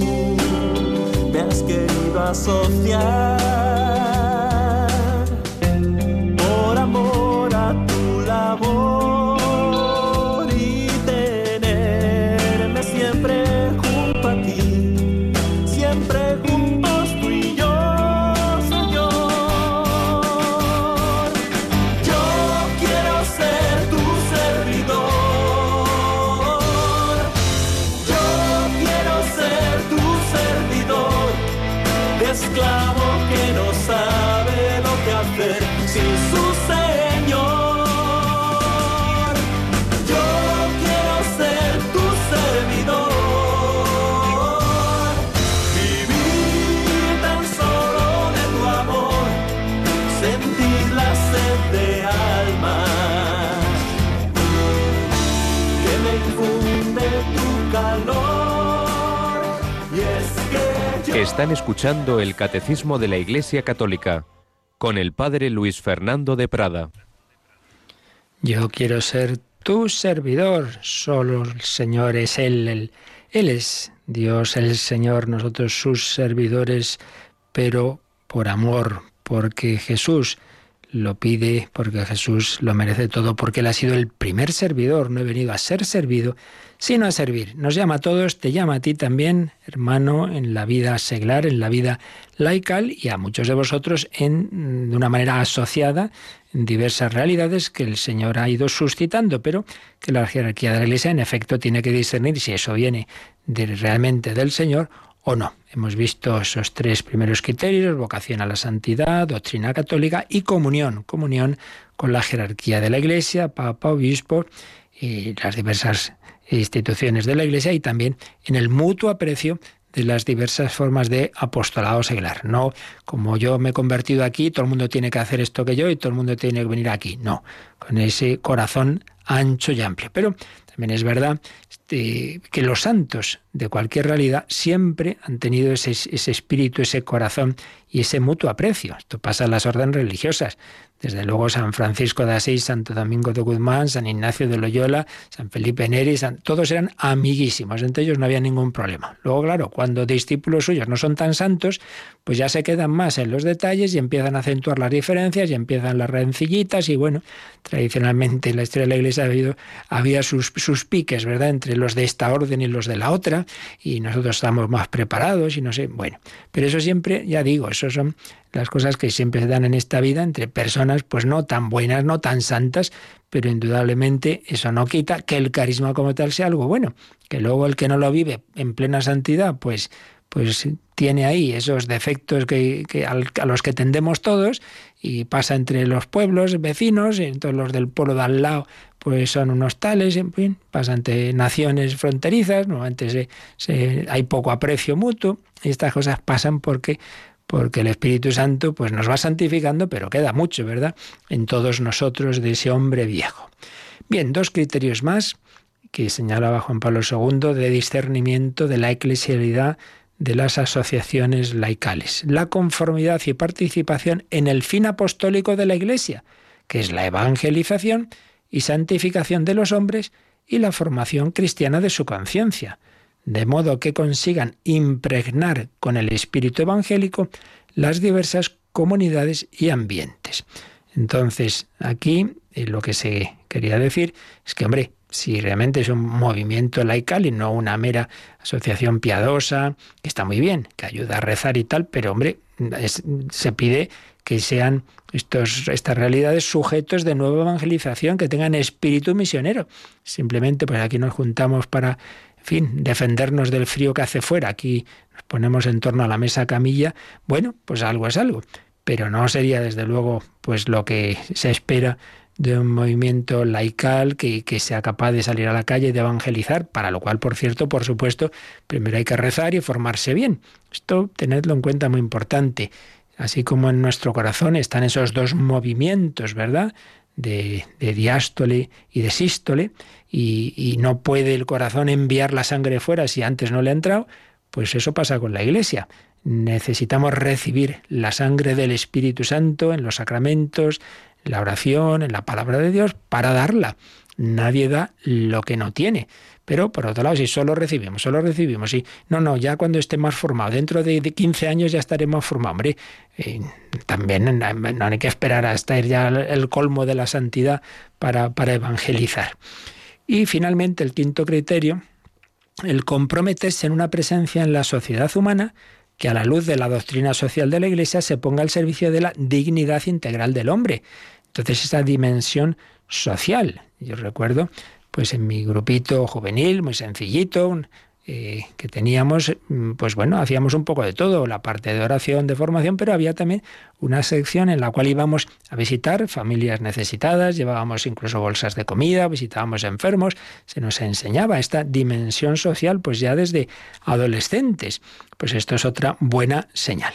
Speaker 4: me has querido asociar
Speaker 5: Están escuchando el Catecismo de la Iglesia Católica con el Padre Luis Fernando de Prada.
Speaker 2: Yo quiero ser tu servidor, solo el Señor es Él, Él, Él es Dios, el Señor, nosotros sus servidores, pero por amor, porque Jesús lo pide, porque Jesús lo merece todo, porque Él ha sido el primer servidor, no he venido a ser servido, sino a servir. Nos llama a todos, te llama a ti también, hermano, en la vida seglar, en la vida laical y a muchos de vosotros en, de una manera asociada en diversas realidades que el Señor ha ido suscitando, pero que la jerarquía de la Iglesia en efecto tiene que discernir si eso viene realmente del Señor o no. Hemos visto esos tres primeros criterios, vocación a la santidad, doctrina católica y comunión, comunión con la jerarquía de la Iglesia, Papa, Obispo y las diversas instituciones de la Iglesia y también en el mutuo aprecio de las diversas formas de apostolado seglar. No como yo me he convertido aquí, todo el mundo tiene que hacer esto que yo y todo el mundo tiene que venir aquí. No, con ese corazón ancho y amplio. Pero también es verdad este, que los santos de cualquier realidad siempre han tenido ese, ese, espíritu, ese corazón y ese mutuo aprecio. Esto pasa en las órdenes religiosas. Desde luego San Francisco de Asís, Santo Domingo de Guzmán, San Ignacio de Loyola, San Felipe Neri, todos eran amiguísimos, entre ellos no había ningún problema. Luego, claro, cuando discípulos suyos no son tan santos, pues ya se quedan más en los detalles y empiezan a acentuar las diferencias y empiezan las rencillitas y bueno, tradicionalmente en la historia de la Iglesia ha habido, había sus, sus piques, ¿verdad?, entre los de esta orden y los de la otra y nosotros estamos más preparados y no sé, bueno, pero eso siempre, ya digo, eso son las cosas que siempre se dan en esta vida entre personas pues no tan buenas, no tan santas, pero indudablemente eso no quita que el carisma como tal sea algo bueno, que luego el que no lo vive en plena santidad, pues pues tiene ahí esos defectos que, a los que tendemos todos y pasa entre los pueblos vecinos, y todos los del pueblo de al lado pues son unos tales, en fin, pasa entre naciones fronterizas, normalmente hay poco aprecio mutuo, y estas cosas pasan porque porque el Espíritu Santo pues nos va santificando, pero queda mucho, ¿verdad? En todos nosotros de ese hombre viejo. Bien, dos criterios más que señalaba Juan Pablo II de discernimiento de la eclesialidad de las asociaciones laicales. La conformidad y participación en el fin apostólico de la Iglesia, que es la evangelización y santificación de los hombres y la formación cristiana de su conciencia de modo que consigan impregnar con el espíritu evangélico las diversas comunidades y ambientes. Entonces, aquí eh, lo que se quería decir es que, hombre, si realmente es un movimiento laical y no una mera asociación piadosa, que está muy bien, que ayuda a rezar y tal, pero, hombre, se pide que sean estos, estas realidades sujetos de nueva evangelización, que tengan espíritu misionero. Simplemente, pues aquí nos juntamos para fin, defendernos del frío que hace fuera. Aquí nos ponemos en torno a la mesa camilla. Bueno, pues algo es algo. Pero no sería, desde luego, pues lo que se espera de un movimiento laical que, que, sea capaz de salir a la calle y de evangelizar, para lo cual, por cierto, por supuesto, primero hay que rezar y formarse bien. Esto tenedlo en cuenta muy importante. Así como en nuestro corazón están esos dos movimientos, ¿verdad? De, de diástole y de sístole, y, no puede el corazón enviar la sangre fuera si antes no le ha entrado, pues eso pasa con la Iglesia. Necesitamos recibir la sangre del Espíritu Santo en los sacramentos, en la oración, en la palabra de Dios, para darla. Nadie da lo que no tiene. Pero por otro lado, si solo recibimos, solo recibimos, y no, no, ya cuando esté más formado, dentro de 15 años ya estaremos formados. Hombre, eh, también no hay que esperar hasta ir ya el colmo de la santidad para evangelizar. Y finalmente, el quinto criterio, el comprometerse en una presencia en la sociedad humana que a la luz de la doctrina social de la Iglesia se ponga al servicio de la dignidad integral del hombre. Entonces esa dimensión social. Yo recuerdo, pues en mi grupito juvenil, muy sencillito, eh, que teníamos, mm, pues bueno, hacíamos un poco de todo, la parte de oración, de formación, pero había también una sección en la cual íbamos a visitar familias necesitadas, llevábamos incluso bolsas de comida, visitábamos enfermos, se nos enseñaba esta dimensión social, pues ya desde adolescentes. Pues esto es otra buena señal.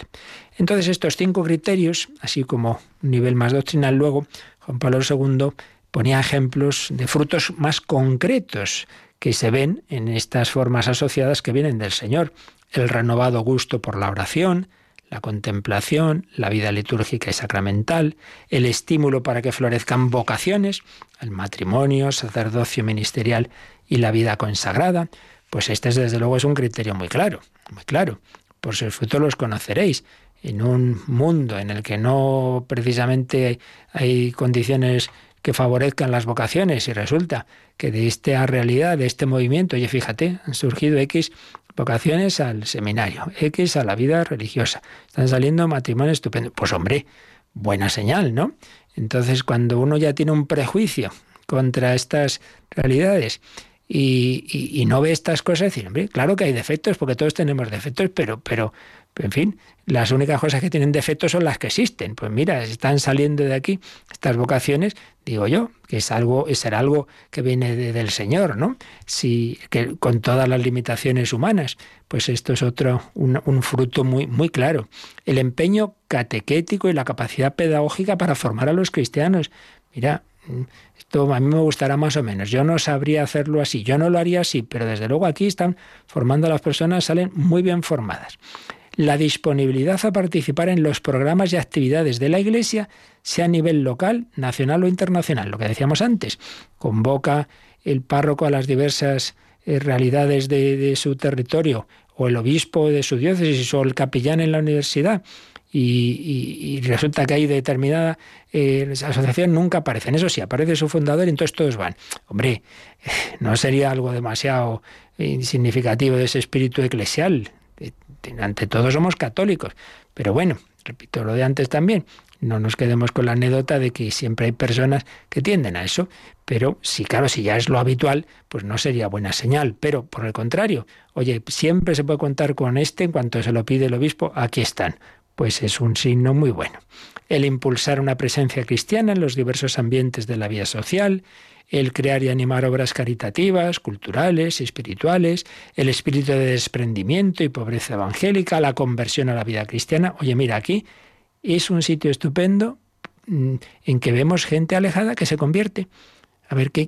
Speaker 2: Entonces estos cinco criterios, así como un nivel más doctrinal luego, Juan Pablo II ponía ejemplos de frutos más concretos que se ven en estas formas asociadas que vienen del Señor. el renovado gusto por la oración, la contemplación, la vida litúrgica y sacramental, el estímulo para que florezcan vocaciones, el matrimonio, sacerdocio ministerial y la vida consagrada, pues este desde luego es un criterio muy claro, muy claro. Por sus frutos los conoceréis. En un mundo en el que no precisamente hay condiciones que favorezcan las vocaciones y resulta que de esta realidad, de este movimiento, oye, fíjate, han surgido X vocaciones al seminario, X a la vida religiosa, están saliendo matrimonios estupendos. Pues hombre, buena señal, ¿no? Entonces, cuando uno ya tiene un prejuicio contra estas realidades y, no ve estas cosas, decir, hombre, claro que hay defectos, porque todos tenemos defectos, pero, pero, en fin, las únicas cosas que tienen defectos son las que existen. Pues mira, están saliendo de aquí estas vocaciones, digo yo, que es algo, es ser algo que viene del Señor, ¿no? Si, que con todas las limitaciones humanas, pues esto es otro, un, un fruto muy, muy claro. El empeño catequético y la capacidad pedagógica para formar a los cristianos. Mira, esto a mí me gustará más o menos. Yo no sabría hacerlo así, yo no lo haría así, pero desde luego aquí están formando a las personas, salen muy bien formadas. La disponibilidad a participar en los programas y actividades de la Iglesia, sea a nivel local, nacional o internacional, lo que decíamos antes. Convoca el párroco a las diversas eh, realidades de, su territorio, o el obispo de su diócesis, o el capellán en la universidad y, resulta que hay determinada eh, asociación nunca aparecen. Eso sí, aparece su fundador y entonces todos van. Hombre, no sería algo demasiado significativo de ese espíritu eclesial. Ante todo somos católicos. Pero bueno, repito lo de antes también, no nos quedemos con la anécdota de que siempre hay personas que tienden a eso, pero si claro, si ya es lo habitual, pues no sería buena señal, pero por el contrario, oye, siempre se puede contar con este en cuanto se lo pide el obispo, aquí están pues es un signo muy bueno. El impulsar una presencia cristiana en los diversos ambientes de la vida social, el crear y animar obras caritativas, culturales, espirituales, el espíritu de desprendimiento y pobreza evangélica, la conversión a la vida cristiana. Oye, mira, aquí es un sitio estupendo mm, en que vemos gente alejada que se convierte. A ver, ¿qué,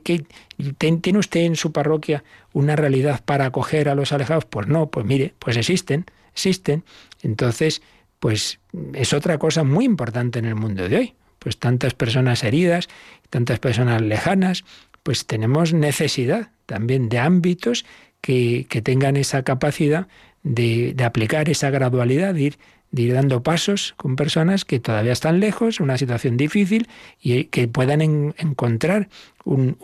Speaker 2: tiene usted en su parroquia una realidad para acoger a los alejados? Pues no, pues mire, pues existen, existen. Entonces, pues es otra cosa muy importante en el mundo de hoy. Pues tantas personas heridas, tantas personas lejanas, pues tenemos necesidad también de ámbitos que, tengan esa capacidad de, aplicar esa gradualidad, de ir, de dando pasos con personas que todavía están lejos, una situación difícil, y que puedan encontrar un,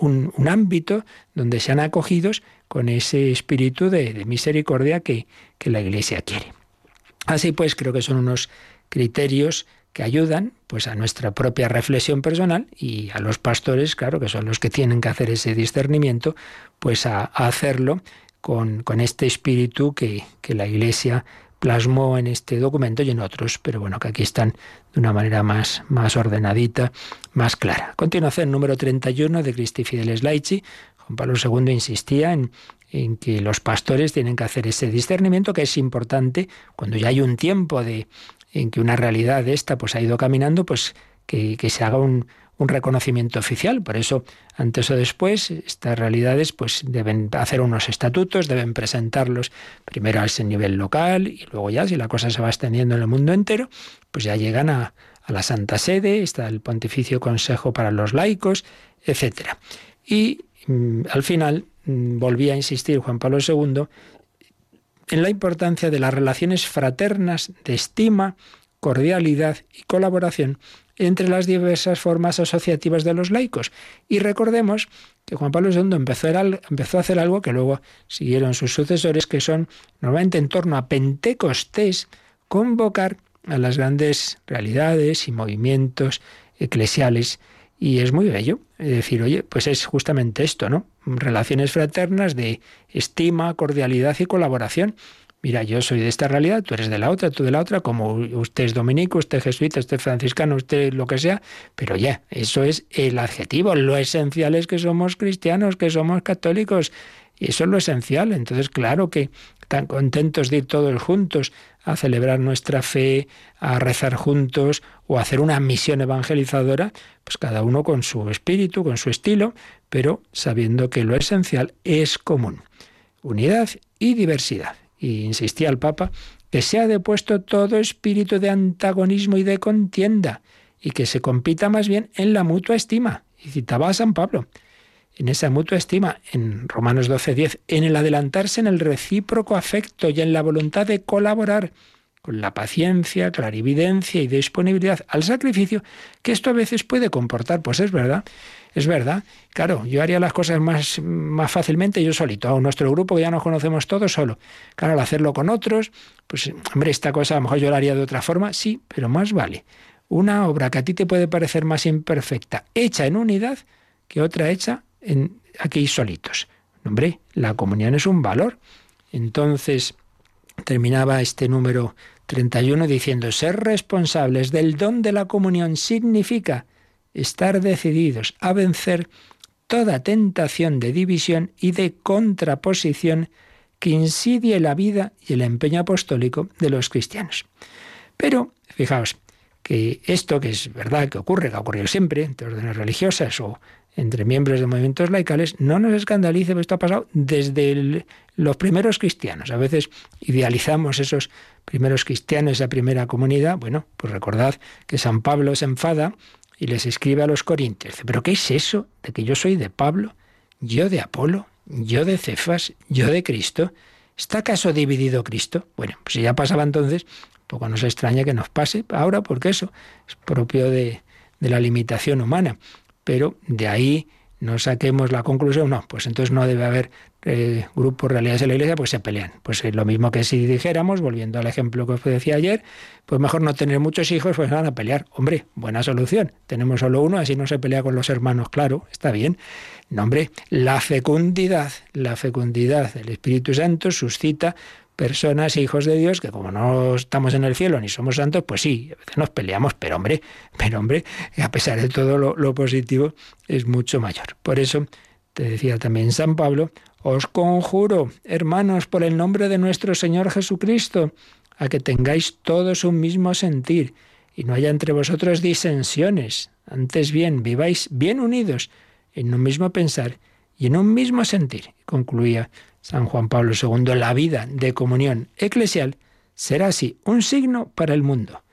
Speaker 2: ámbito donde sean acogidos con ese espíritu de, misericordia que la Iglesia quiere. Así pues, creo que son unos criterios que ayudan pues a nuestra propia reflexión personal y a los pastores, claro, que son los que tienen que hacer ese discernimiento, pues a, hacerlo con, este espíritu que, la Iglesia plasmó en este documento y en otros, pero bueno, que aquí están de una manera más, más ordenadita, más clara. Continuación, número 31 de Cristi Fideles Laici, Juan Pablo II insistía en, en que los pastores tienen que hacer ese discernimiento que es importante cuando ya hay un tiempo de en que una realidad de esta pues ha ido caminando, pues que, se haga un, reconocimiento oficial. Por eso, antes o después, estas realidades pues deben hacer unos estatutos, deben presentarlos primero a ese nivel local y luego ya, si la cosa se va extendiendo en el mundo entero, pues ya llegan a, la Santa Sede, está el Pontificio Consejo para los Laicos, etc. Y mm, al final Mm, volvía a insistir Juan Pablo II en la importancia de las relaciones fraternas de estima, cordialidad y colaboración entre las diversas formas asociativas de los laicos. Y recordemos que Juan Pablo II empezó a, hacer algo que luego siguieron sus sucesores, que son normalmente en torno a Pentecostés, convocar a las grandes realidades y movimientos eclesiales y es muy bello decir, oye, pues es justamente esto, ¿no? Relaciones fraternas de estima, cordialidad y colaboración. Mira, yo soy de esta realidad, tú eres de la otra, tú de la otra, como usted es dominico, usted es jesuita, usted es franciscano, usted lo que sea, pero ya, eso es el adjetivo. Lo esencial es que somos cristianos, que somos católicos, y eso es lo esencial. Entonces, claro que tan contentos de ir todos juntos a celebrar nuestra fe, a rezar juntos o hacer una misión evangelizadora, pues cada uno con su espíritu, con su estilo, pero sabiendo que lo esencial es común. Unidad y diversidad. y insistía el Papa, que se ha depuesto todo espíritu de antagonismo y de contienda, y que se compita más bien en la mutua estima. Y citaba a San Pablo, en esa mutua estima, en Romanos 12:10, en el adelantarse en el recíproco afecto y en la voluntad de colaborar con la paciencia, clarividencia y disponibilidad al sacrificio, que esto a veces puede comportar, pues es verdad, es verdad. Claro, yo haría las cosas más, más fácilmente yo solito, a nuestro grupo que ya nos conocemos todos solo. Claro, al hacerlo con otros, pues hombre, esta cosa a lo mejor yo la haría de otra forma, sí, pero más vale. Una obra que a ti te puede parecer más imperfecta, hecha en unidad, que otra hecha aquí solitos. Hombre, la comunión es un valor. Entonces, terminaba este número 31 diciendo, ser responsables del don de la comunión significa estar decididos a vencer toda tentación de división y de contraposición que insidie la vida y el empeño apostólico de los cristianos. Pero, fijaos, que esto que es verdad que ocurre, que ha ocurrido siempre entre órdenes religiosas o entre miembros de movimientos laicales, no nos escandalice, porque esto ha pasado desde los primeros cristianos. A veces idealizamos esos primeros cristianos, esa primera comunidad. Bueno, pues recordad que San Pablo se enfada y les escribe a los corintios. Pero ¿qué es eso de que yo soy de Pablo, yo de Apolo, yo de Cefas, yo de Cristo? ¿Está acaso dividido Cristo? Bueno, pues si ya pasaba entonces, poco nos extraña que nos pase ahora, porque eso es propio de, de la limitación humana pero de ahí no saquemos la conclusión, no, pues entonces no debe haber eh, grupos realidades en la iglesia, pues se pelean. Pues es lo mismo que si dijéramos, volviendo al ejemplo que os decía ayer, pues mejor no tener muchos hijos, pues van a pelear. Hombre, buena solución. Tenemos solo uno, así no se pelea con los hermanos, claro, está bien. No, hombre, la fecundidad, la fecundidad del Espíritu Santo suscita personas, hijos de Dios, que como no estamos en el cielo ni somos santos, pues sí, a veces nos peleamos, pero hombre, pero hombre, a pesar de todo lo, lo positivo, es mucho mayor. Por eso, te decía también San Pablo, os conjuro, hermanos, por el nombre de nuestro Señor Jesucristo, a que tengáis todos un mismo sentir y no haya entre vosotros disensiones. Antes bien, viváis bien unidos en un mismo pensar y en un mismo sentir. Concluía San Juan Pablo II, la vida de comunión eclesial será así un signo para el mundo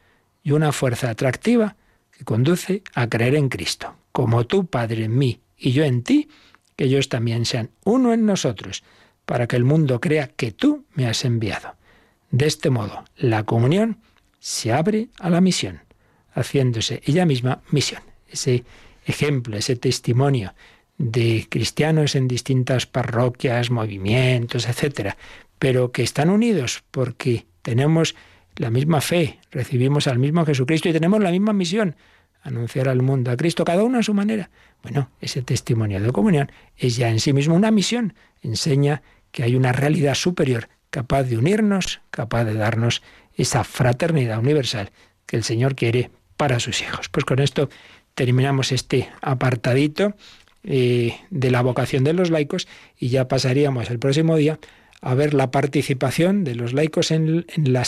Speaker 2: y una fuerza atractiva que conduce a creer en Cristo, como tú, Padre, en mí y yo en ti, que ellos también sean uno en nosotros, para que el mundo crea que tú me has enviado. De este modo, la comunión se abre a la misión, haciéndose ella misma misión. Ese ejemplo, ese testimonio de cristianos en distintas parroquias, movimientos, etcétera, pero que están unidos porque tenemos la misma fe, recibimos al mismo Jesucristo y tenemos la misma misión, anunciar al mundo a Cristo, cada uno a su manera. Bueno, ese testimonio de comunión es ya en sí mismo una misión, enseña que hay una realidad superior capaz de unirnos, capaz de darnos esa fraternidad universal que el Señor quiere para sus hijos. Pues con esto terminamos este apartadito eh, de la vocación de los laicos y ya pasaríamos el próximo día a ver la participación de los laicos en,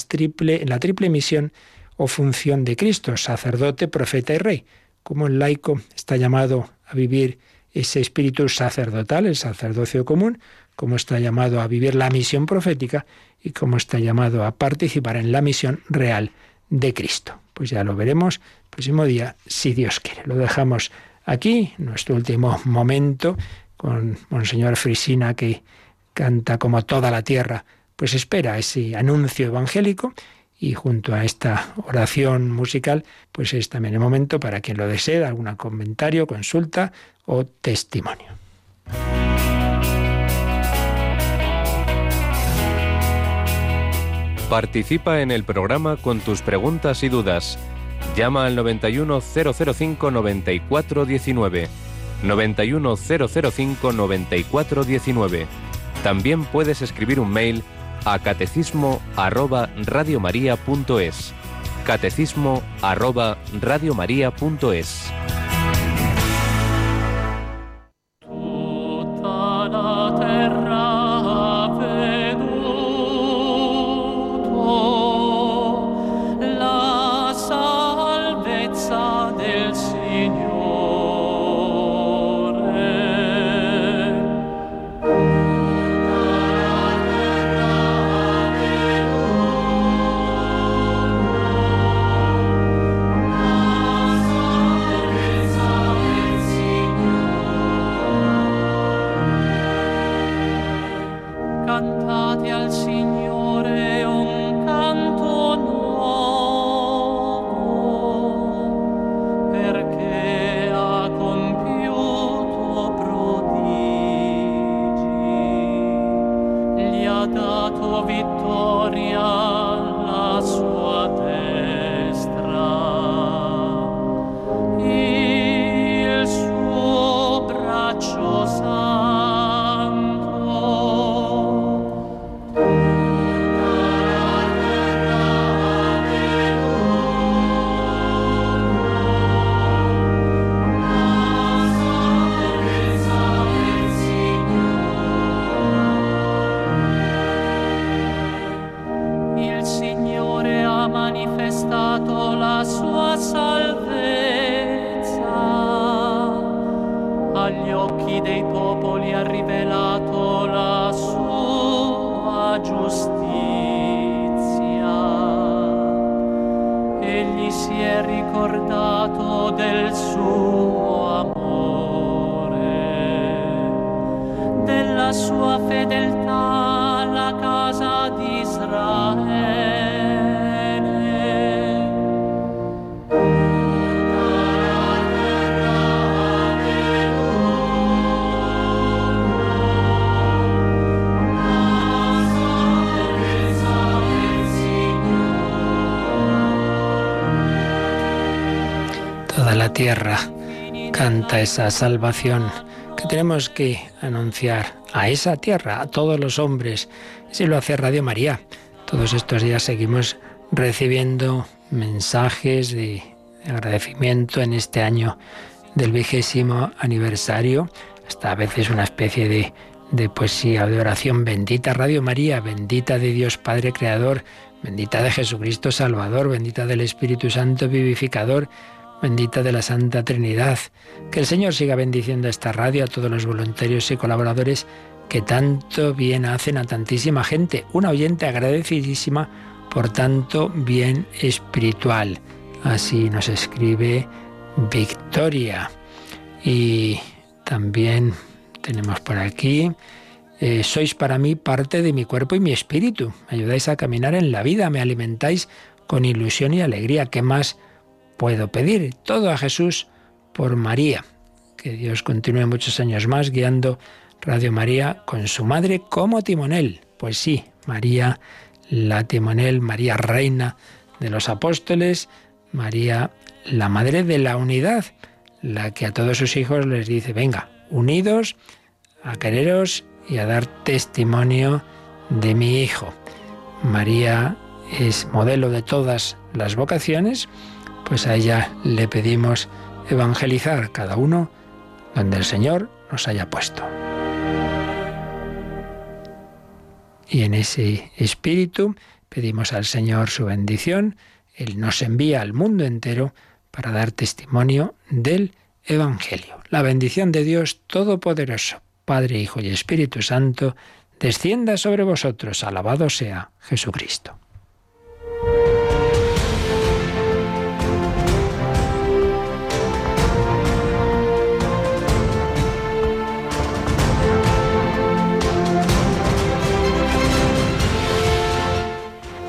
Speaker 2: triple, en la triple misión o función de Cristo, sacerdote, profeta y rey. Como el laico está llamado a vivir ese espíritu sacerdotal, el sacerdocio común, como está llamado a vivir la misión profética y como está llamado a participar en la misión real de Cristo. Pues ya lo veremos el próximo día, si Dios quiere. Lo dejamos Aquí, nuestro último momento, con Monseñor Frisina, que canta como toda la tierra, pues espera ese anuncio evangélico y junto a esta oración musical, pues es también el momento para quien lo desee, algún comentario, consulta o testimonio.
Speaker 5: Participa en el programa con tus preguntas y dudas Llama al 91005 9419. 91005 9419. También puedes escribir un mail a catecismo arroba radiomaria.es. Catecismo arroba radiomaria.es.
Speaker 2: esa salvación que tenemos que anunciar a esa tierra, a todos los hombres. Si lo hace Radio María. Todos estos días seguimos recibiendo mensajes de agradecimiento en este año del vigésimo aniversario, hasta a veces una especie de, de poesía de oración. Bendita Radio María, bendita de Dios Padre Creador, bendita de Jesucristo Salvador, bendita del Espíritu Santo Vivificador, bendita de la Santa Trinidad. Que el Señor siga bendiciendo esta radio, a todos los voluntarios y colaboradores que tanto bien hacen a tantísima gente. Una oyente agradecidísima por tanto bien espiritual. Así nos escribe Victoria. Y también tenemos por aquí, eh, sois para mí parte de mi cuerpo y mi espíritu. Me ayudáis a caminar en la vida, me alimentáis con ilusión y alegría. ¿Qué más puedo pedir? Todo a Jesús por María. Que Dios continúe muchos años más guiando Radio María con su madre como timonel. Pues sí, María la timonel, María reina de los apóstoles, María la madre de la unidad, la que a todos sus hijos les dice, venga, unidos a quereros y a dar testimonio de mi hijo. María es modelo de todas las vocaciones, pues a ella le pedimos evangelizar cada uno donde el Señor nos haya puesto. Y en ese espíritu pedimos al Señor su bendición. Él nos envía al mundo entero para dar testimonio del Evangelio. La bendición de Dios Todopoderoso, Padre, Hijo y Espíritu Santo, descienda sobre vosotros. Alabado sea Jesucristo.